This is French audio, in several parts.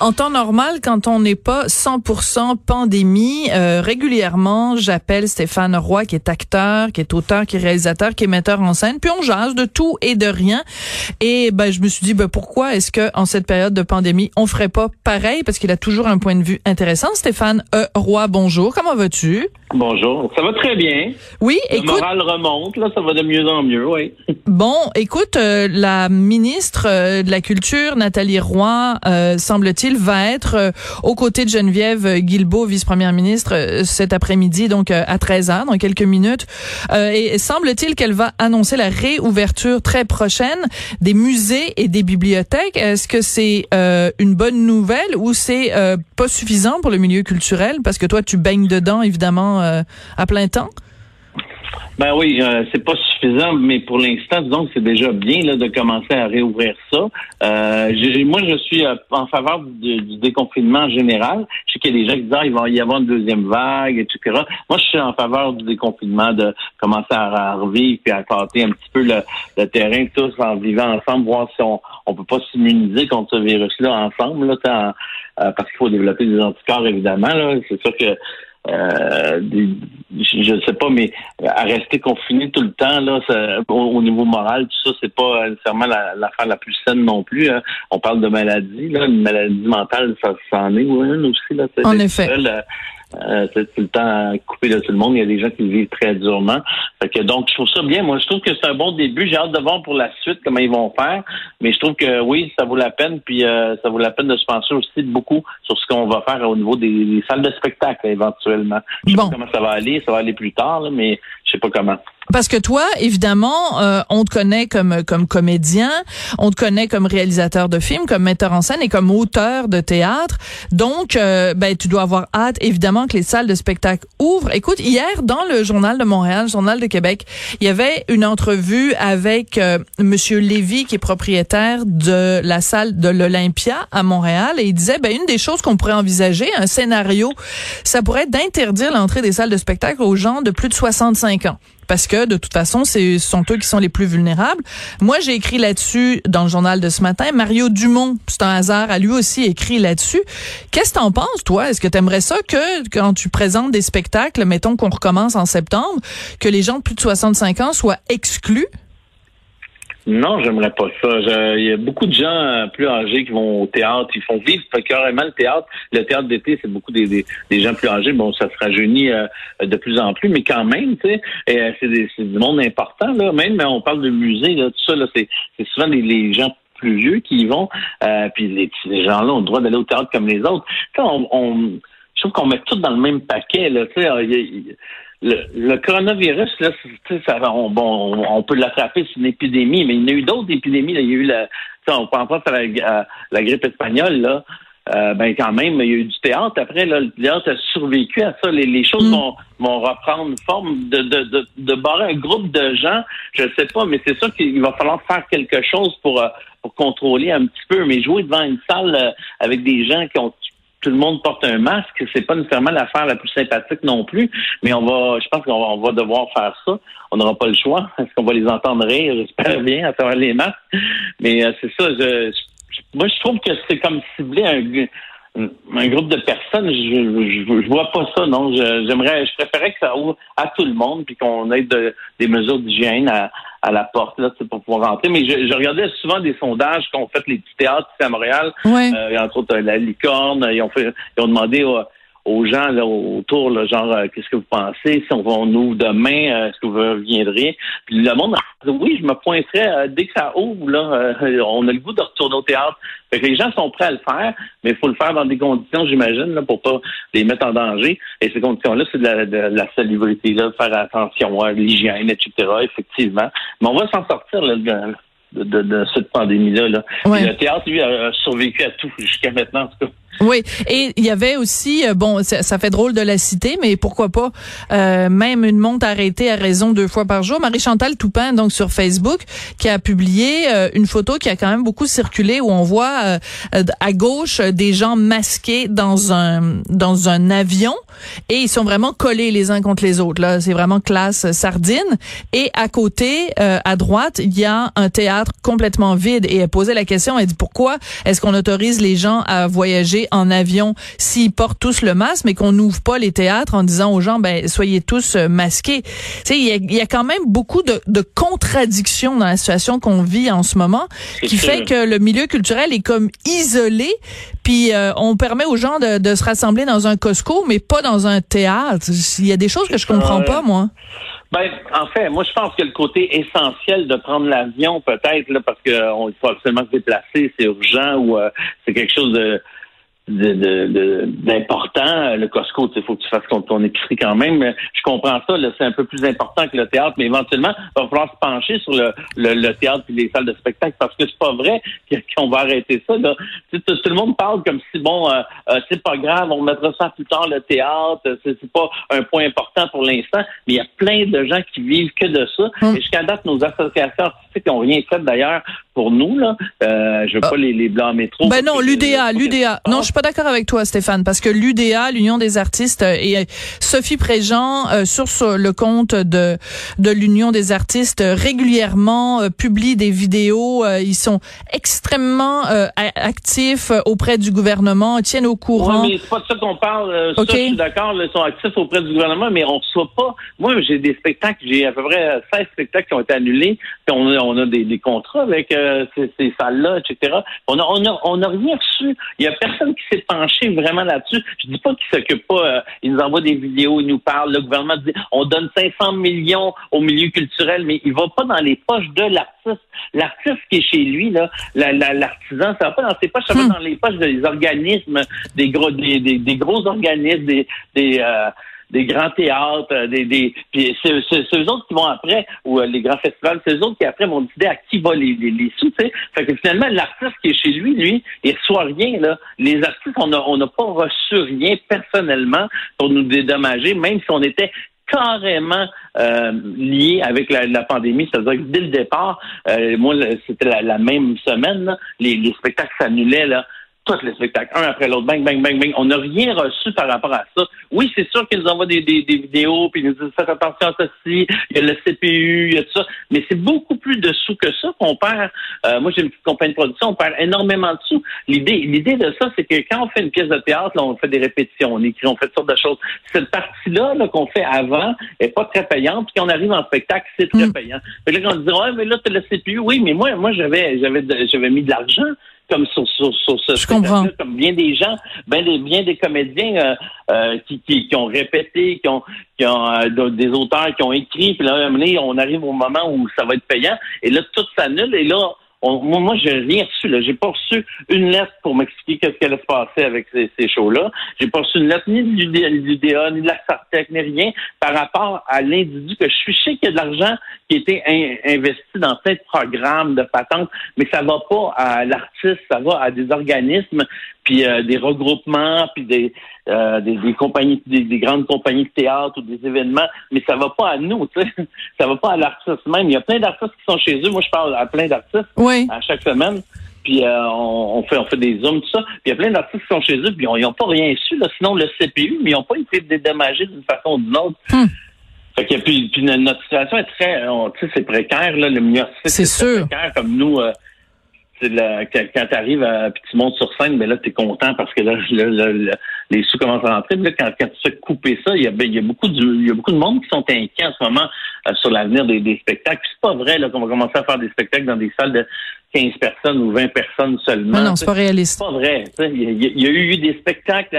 En temps normal, quand on n'est pas 100% pandémie, euh, régulièrement, j'appelle Stéphane Roy, qui est acteur, qui est auteur, qui est réalisateur, qui est metteur en scène, puis on jase de tout et de rien. Et ben, je me suis dit, ben, pourquoi est-ce que en cette période de pandémie, on ferait pas pareil, parce qu'il a toujours un point de vue intéressant. Stéphane euh, Roy, bonjour, comment vas-tu? Bonjour, ça va très bien. Oui, Le écoute. moral remonte, là, ça va de mieux en mieux, oui. Bon, écoute, euh, la ministre euh, de la Culture, Nathalie Roy, euh, semble-t-il, va être euh, aux côtés de Geneviève Guilbeault, vice-première ministre, euh, cet après-midi, donc euh, à 13h, dans quelques minutes. Euh, et semble-t-il qu'elle va annoncer la réouverture très prochaine des musées et des bibliothèques. Est-ce que c'est une bonne nouvelle ou c'est pas suffisant pour le milieu culturel? Parce que toi, tu baignes dedans, évidemment, à plein temps. Ben oui, euh, c'est pas suffisant, mais pour l'instant, disons que c'est déjà bien là, de commencer à réouvrir ça. Euh, moi, je suis euh, en faveur du, du déconfinement général. Je sais qu'il y a des gens qui disent ah, il va y avoir une deuxième vague, etc. Moi, je suis en faveur du déconfinement, de commencer à, à revivre puis à tâter un petit peu le, le terrain tous en vivant ensemble, voir si on on peut pas s'immuniser contre ce virus-là ensemble, là, tant- euh, parce qu'il faut développer des anticorps, évidemment. Là. C'est sûr que euh, des- je ne sais pas, mais à rester confiné tout le temps, là, ça- au, au niveau moral, tout ça, c'est pas nécessairement la- l'affaire la, plus saine non plus. hein. On parle de maladie, là, une maladie mentale, ça s'en est une aussi. Là, En effet. seul, euh, euh, c'est tout le temps coupé de tout le monde. Il y a des gens qui le vivent très durement. Fait que donc, je trouve ça bien. Moi, je trouve que c'est un bon début. J'ai hâte de voir pour la suite comment ils vont faire. Mais je trouve que oui, ça vaut la peine. Puis euh, ça vaut la peine de se penser aussi beaucoup sur ce qu'on va faire au niveau des, des salles de spectacle éventuellement. Je sais Bon. pas comment ça va aller. Ça va aller plus tard, là, mais je sais pas comment. Parce que toi, évidemment, euh, on te connaît comme comme comédien, on te connaît comme réalisateur de films, comme metteur en scène et comme auteur de théâtre. Donc, euh, ben, tu dois avoir hâte, évidemment, que les salles de spectacle ouvrent. Écoute, hier, dans le Journal de Montréal, le Journal de Québec, il y avait une entrevue avec euh, Monsieur Lévy, qui est propriétaire de la salle de l'Olympia à Montréal, et il disait, ben, une des choses qu'on pourrait envisager, un scénario, ça pourrait être d'interdire l'entrée des salles de spectacle aux gens de plus de 65 ans parce que de toute façon, ce sont eux qui sont les plus vulnérables. Moi, j'ai écrit là-dessus dans le journal de ce matin. Mario Dumont, c'est un hasard, a lui aussi écrit là-dessus. Qu'est-ce que t'en penses, toi? Est-ce que t'aimerais ça que quand tu présentes des spectacles, mettons qu'on recommence en septembre, que les gens de plus de 65 ans soient exclus? Non, j'aimerais pas ça. Il y a beaucoup de gens euh, plus âgés qui vont au théâtre, ils font vivre carrément le théâtre. Le théâtre d'été, c'est beaucoup des, des, des gens plus âgés. Bon, ça se rajeunit euh, de plus en plus, mais quand même, tu sais, euh, c'est du monde important. Là. Même on parle de musée, là, tout ça, là, c'est souvent les, les gens plus vieux qui y vont. Euh, puis les, ces gens-là ont le droit d'aller au théâtre comme les autres. On, on, je trouve qu'on met tout dans le même paquet. Là, le, le coronavirus, là, ça, on, bon, on, peut l'attraper, c'est une épidémie, mais il y en a eu d'autres épidémies. Là. Il y a eu la, on pense pas à la, à la grippe espagnole, là. Euh, ben quand même, il y a eu du théâtre. Après, là, le théâtre a survécu à ça. Les, les choses Mm. vont, vont reprendre forme de, de, de, de barrer un groupe de gens. Je sais pas, mais c'est sûr qu'il va falloir faire quelque chose pour, euh, pour contrôler un petit peu. Mais jouer devant une salle euh, avec des gens qui ont tout le monde porte un masque, c'est pas nécessairement l'affaire la plus sympathique non plus, mais on va, je pense qu'on va, devoir faire ça. On n'aura pas le choix. Est-ce qu'on va les entendre rire? J'espère bien à travers les masques. Mais euh, c'est ça. Moi, je trouve que c'est comme cibler un, un groupe de personnes. Je, je, vois pas ça. Non, j'aimerais, je préférais que ça ouvre à tout le monde puis qu'on ait de- des mesures d'hygiène à, à la porte là, pour pouvoir rentrer. Mais je, je regardais souvent des sondages qu'ont fait les petits théâtres ici à Montréal. Ouais. Euh, entre autres, euh, la licorne, ils ont fait, ils ont demandé aux, aux gens là, autour, là, genre, euh, qu'est-ce que vous pensez? Si on, va- on ouvre demain, euh, est-ce que vous reviendrez? Puis le monde a dit, oui, je me pointerais euh, dès que ça ouvre, là, euh, on a le goût de retourner au théâtre. Fait que les gens sont prêts à le faire, mais il faut le faire dans des conditions, j'imagine, là, pour pas les mettre en danger. Et ces conditions-là, c'est de la, de la salubrité, là, de faire attention à l'hygiène, etc., effectivement. Mais on va s'en sortir, là, de, de, de cette pandémie-là. Là. Ouais. Le théâtre, lui, a, a survécu à tout jusqu'à maintenant, en tout cas. Oui, et il y avait aussi, euh, bon, ça, ça, fait drôle de la citer, mais pourquoi pas, euh, même une montre arrêtée à raison deux fois par jour. Marie-Chantal Toupin, donc sur Facebook, qui a publié euh, une photo qui a quand même beaucoup circulé, où on voit à gauche des gens masqués dans un dans un avion, et ils sont vraiment collés les uns contre les autres. Là, c'est vraiment classe sardine. Et à côté, à droite, il y a un théâtre complètement vide. Et elle posait la question, elle dit pourquoi est-ce qu'on autorise les gens à voyager en avion s'ils portent tous le masque, mais qu'on n'ouvre pas les théâtres en disant aux gens, ben soyez tous euh, masqués. Tu il y a, quand même beaucoup de, contradictions dans la situation qu'on vit en ce moment, qui fait que le milieu culturel est comme isolé, puis euh, on permet aux gens de, se rassembler dans un Costco, mais pas dans un théâtre. Il y a des choses que je comprends pas, moi. Ben, en fait, moi, je pense que le côté essentiel de prendre l'avion, peut-être, là, parce qu'on faut absolument se déplacer, c'est urgent ou euh, c'est quelque chose de d'important. Le Costco, il faut que tu fasses ton, épicerie quand même. Je comprends ça, c'est un peu plus important que le théâtre, mais éventuellement, il va falloir se pencher sur le, le, théâtre et les salles de spectacle parce que c'est pas vrai qu'on va arrêter ça. Là. Tout, le monde parle comme si, bon, euh, euh, c'est pas grave, on mettra ça plus tard, le théâtre, c'est pas un point important pour l'instant, mais il y a plein de gens qui vivent que de ça. Hum. Et jusqu'à date, nos associations artistiques n'ont rien fait d'ailleurs pour nous. Là. Euh, je veux ah. pas les, les blancs métro. Ben non, l'UDA, l'UDA. Non, je suis pas d'accord avec toi, Stéphane, parce que l'UDA, l'Union des artistes, euh, et euh, Sophie Préjean, euh, sur, le compte de, de l'Union des artistes, régulièrement publie des vidéos. ils sont extrêmement actifs auprès du gouvernement, tiennent au courant. Oui, mais c'est pas de ça qu'on parle. Ça, je suis d'accord, ils sont actifs auprès du gouvernement, mais on reçoit pas. Moi, j'ai des spectacles, j'ai à peu près 16 spectacles qui ont été annulés, puis on a, on a des, des contrats avec ces, ces salles-là, etc. On a, on a, on a rien reçu. Il y a personne qui s'est penché vraiment là-dessus. Je dis pas qu'ils s'occupent pas. Euh, ils nous envoient des vidéos, ils nous parlent. Le gouvernement dit on donne 500 millions au milieu culturel, mais il va pas dans les poches de l'artiste. L'artiste qui est chez lui, là, l'artisan, ça va pas dans ses poches, ça va hmm. dans les poches des organismes, des gros, des, des, gros organismes, des, des euh, des grands théâtres, euh, des, des puis c'est, eux autres qui vont après, ou euh, les grands festivals, c'est eux autres qui après vont décider à qui va les, les, les sous, tu sais. Fait que finalement, l'artiste qui est chez lui, lui, il reçoit rien, là. Les artistes, on n'a on a pas reçu rien personnellement pour nous dédommager, même si on était carrément euh, lié avec la, la pandémie. C'est-à-dire que dès le départ, euh, moi, c'était la, la, même semaine, les, les spectacles s'annulaient là tous les spectacles, un après l'autre, bang, bang, bang, bang. On n'a rien reçu par rapport à ça. Oui, c'est sûr qu'ils nous envoient des, des, des vidéos, puis ils nous disent faites attention à ceci, il y a le CPU, il y a tout ça. Mais c'est beaucoup plus de sous que ça qu'on perd. Euh, moi, j'ai une petite compagnie de production, on perd énormément de sous. L'idée, l'idée de ça, c'est que quand on fait une pièce de théâtre, là, on fait des répétitions, on écrit, on fait toutes sortes de choses. Cette partie-là -là, qu'on fait avant est pas très payante, puis quand on arrive en spectacle, c'est très mm. payant. Fait là, quand on dit ouais, mais là, tu as le CPU, oui, mais moi, moi, j'avais, j'avais, j'avais mis de l'argent comme sur, sur, sur ce Je comprends. comme bien des gens, bien des, bien des comédiens euh, euh, qui, qui, qui, ont répété, qui ont, qui ont euh, des auteurs qui ont écrit, puis là, on arrive au moment où ça va être payant, et là, tout s'annule, et là, moi, moi j'ai rien reçu. Là. J'ai pas reçu une lettre pour m'expliquer qu'est-ce qui allait se passer avec ces, ces shows-là. J'ai pas reçu une lettre ni du DA, ni de la Sartec, ni rien par rapport à l'individu que je suis. Je sais qu'il y a de l'argent qui a été investi dans plein de programmes de patente, mais ça va pas à l'artiste, ça va à des organismes, puis euh, des regroupements, puis des, euh, des, des, compagnies, des, grandes compagnies de théâtre ou des événements, mais ça va pas à nous, tu sais. Ça va pas à l'artiste même. Il y a plein d'artistes qui sont chez eux. Moi, je parle à plein d'artistes à chaque semaine. Puis euh, on, fait on fait des zooms, tout ça. Puis il y a plein d'artistes qui sont chez eux, puis ils n'ont pas rien su, là, sinon le CPU, mais ils n'ont pas été dédommagés d'une façon ou d'une autre. Hmm. Fait que puis, puis notre situation est très, tu sais, c'est précaire là, le milieu c'est sûr. précaire comme nous. Euh, la, quand, tu arrives puis tu montes sur scène, ben là, tu es content parce que là, les sous commencent à rentrer. là, quand, quand tu fais couper ça, il y a, ben, il y a beaucoup de il y a beaucoup de monde qui sont inquiets en ce moment euh, sur l'avenir des, des spectacles. C'est pas vrai là qu'on va commencer à faire des spectacles dans des salles de 15 personnes ou 20 personnes seulement. Non, non c'est pas réaliste. C'est pas vrai. Il y, y, a eu des spectacles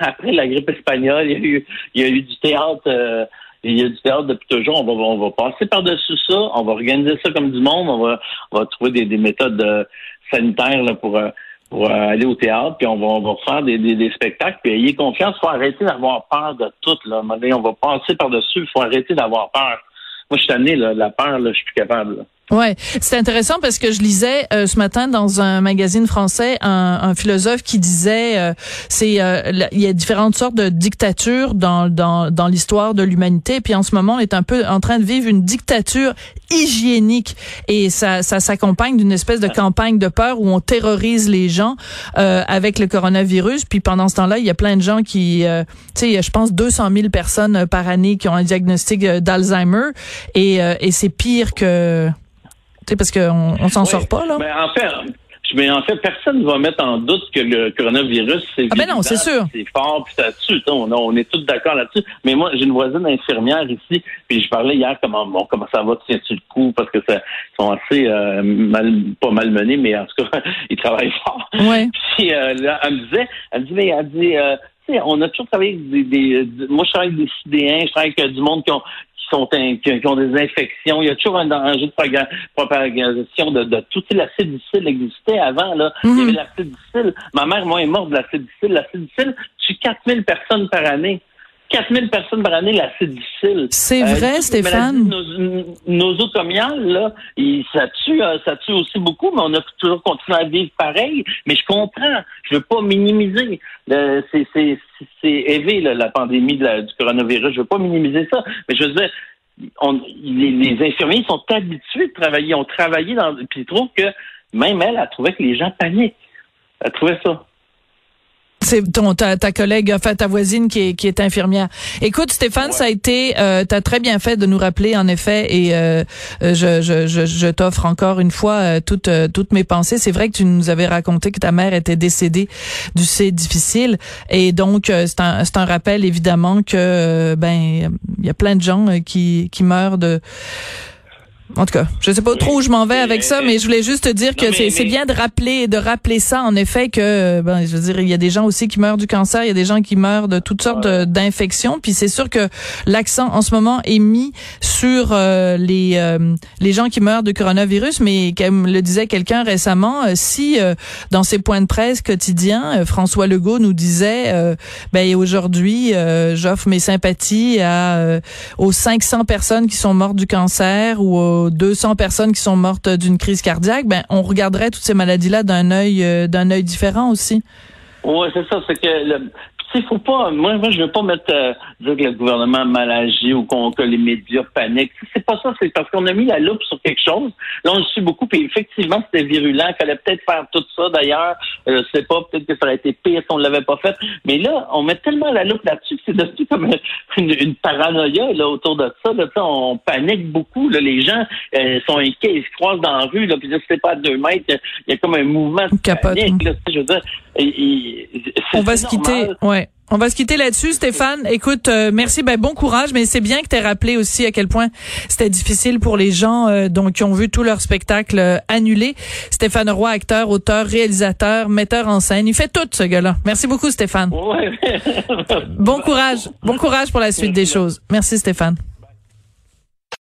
après la grippe espagnole. Il y a eu, il y a eu du théâtre. Euh, il y a du théâtre depuis toujours. On va, on va passer par-dessus ça. On va organiser ça comme du monde. On va, on va trouver des, des méthodes euh, sanitaires là, pour, euh, pour euh, aller au théâtre. Puis on va, on va faire des, des, des spectacles. Puis ayez confiance. Il faut arrêter d'avoir peur de tout. Là. On va passer par-dessus. Il faut arrêter d'avoir peur. Moi, je suis tanné, là, la peur, là, je suis plus capable. Ouais, c'est intéressant parce que je lisais euh, ce matin dans un magazine français un, un philosophe qui disait euh, c'est euh, il y a différentes sortes de dictatures dans dans dans l'histoire de l'humanité. Puis en ce moment on est un peu en train de vivre une dictature hygiénique. Et ça ça s'accompagne d'une espèce de campagne de peur où on terrorise les gens avec le coronavirus. Puis pendant ce temps-là il y a plein de gens qui tu sais je pense 200 000 personnes par année qui ont un diagnostic d'Alzheimer. Et et c'est pire que sais, parce qu'on on, s'en sort pas, là. Mais en fait, mais en fait, personne ne va mettre en doute que le coronavirus, c'est ah ben non, c'est sûr. C'est fort, puis ça tue. On, on est tous d'accord là-dessus. Mais moi, j'ai une voisine infirmière ici, puis je parlais hier comment bon, comment ça va, tiens-tu le coup, parce que ça ils sont assez euh, mal, pas malmenés, mais en tout cas, ils travaillent fort. Ouais. Puis euh, là, elle me disait, elle me dit, mais elle dit, euh, on a toujours travaillé avec des, des, moi je travaille avec des sidéens, je travaille avec du monde qui ont sont qui, ont des infections. Il y a toujours un danger de propagation de, de tout. L'acide difficile existait avant. Là. Il y avait mhm. l'acide difficile. Ma mère, moi, est morte de l'acide difficile. L'acide difficile tue 4000 personnes par année. 4000 personnes par année, là, c'est difficile. C'est euh, vrai, Stéphane. Nos, nos automiales, là, ça tue, euh, ça tue aussi beaucoup, mais on a toujours continué à vivre pareil. Mais je comprends. Je veux pas minimiser. C'est élevé, la pandémie du coronavirus. Je veux pas minimiser ça. Mais je veux dire, on, les, infirmiers sont habitués de travailler. ont travaillé dans, puis ils trouvent que même elle a trouvé que les gens paniquent. Elle trouvait ça. C'est ton ta, ta collègue, enfin ta voisine qui est, qui est infirmière. Écoute, Stéphane, ça a été, euh, tu as très bien fait de nous rappeler en effet, et euh, euh, je, je, je, je t'offre encore une fois euh, toutes toutes mes pensées. C'est vrai que tu nous avais raconté que ta mère était décédée du C difficile, et donc c'est un c'est un rappel évidemment que ben il y a plein de gens qui qui meurent de en tout cas, je sais pas trop où je m'en vais avec ça, mais je voulais juste te dire que c'est bien de rappeler de rappeler ça en effet que ben je veux dire il y a des gens aussi qui meurent du cancer, il y a des gens qui meurent de toutes sortes d'infections, puis c'est sûr que l'accent en ce moment est mis sur euh, les euh, les gens qui meurent de coronavirus, mais comme le disait quelqu'un récemment, euh, si dans ses points de presse quotidiens, François Legault nous disait ben aujourd'hui j'offre mes sympathies à aux 500 personnes qui sont mortes du cancer ou 200 personnes qui sont mortes d'une crise cardiaque, ben on regarderait toutes ces maladies-là d'un œil euh, d'un œil différent aussi. Oui, c'est ça. C'est que il faut pas. Moi, moi, je veux pas mettre euh, dire que le gouvernement a mal agi ou qu'on, que les médias paniquent. C'est pas ça. C'est parce qu'on a mis la loupe sur quelque chose. Là, on le suit beaucoup. Puis effectivement, c'était virulent. Il fallait peut-être faire tout ça. D'ailleurs, euh, je sais pas. Peut-être que ça aurait été pire si on l'avait pas fait. Mais là, on met tellement la loupe là-dessus que c'est devenu comme une, paranoïa là autour de ça. Là, on panique beaucoup. Là, les gens euh, sont inquiets. Ils se croisent dans la rue. Là, puis là, c'est pas à deux mètres. Il y, a comme un mouvement de panique. Là, je veux dire, on va se quitter. Ouais. On va se quitter là-dessus, Stéphane. Écoute, euh, merci, ben bon courage, mais c'est bien que tu aies rappelé aussi à quel point c'était difficile pour les gens euh, donc qui ont vu tout leur spectacle euh, annulé. Stéphane Roy, acteur, auteur, réalisateur, metteur en scène, il fait tout ce gars-là. Merci beaucoup, Stéphane. bon courage, bon courage pour la suite des choses. Merci, Stéphane.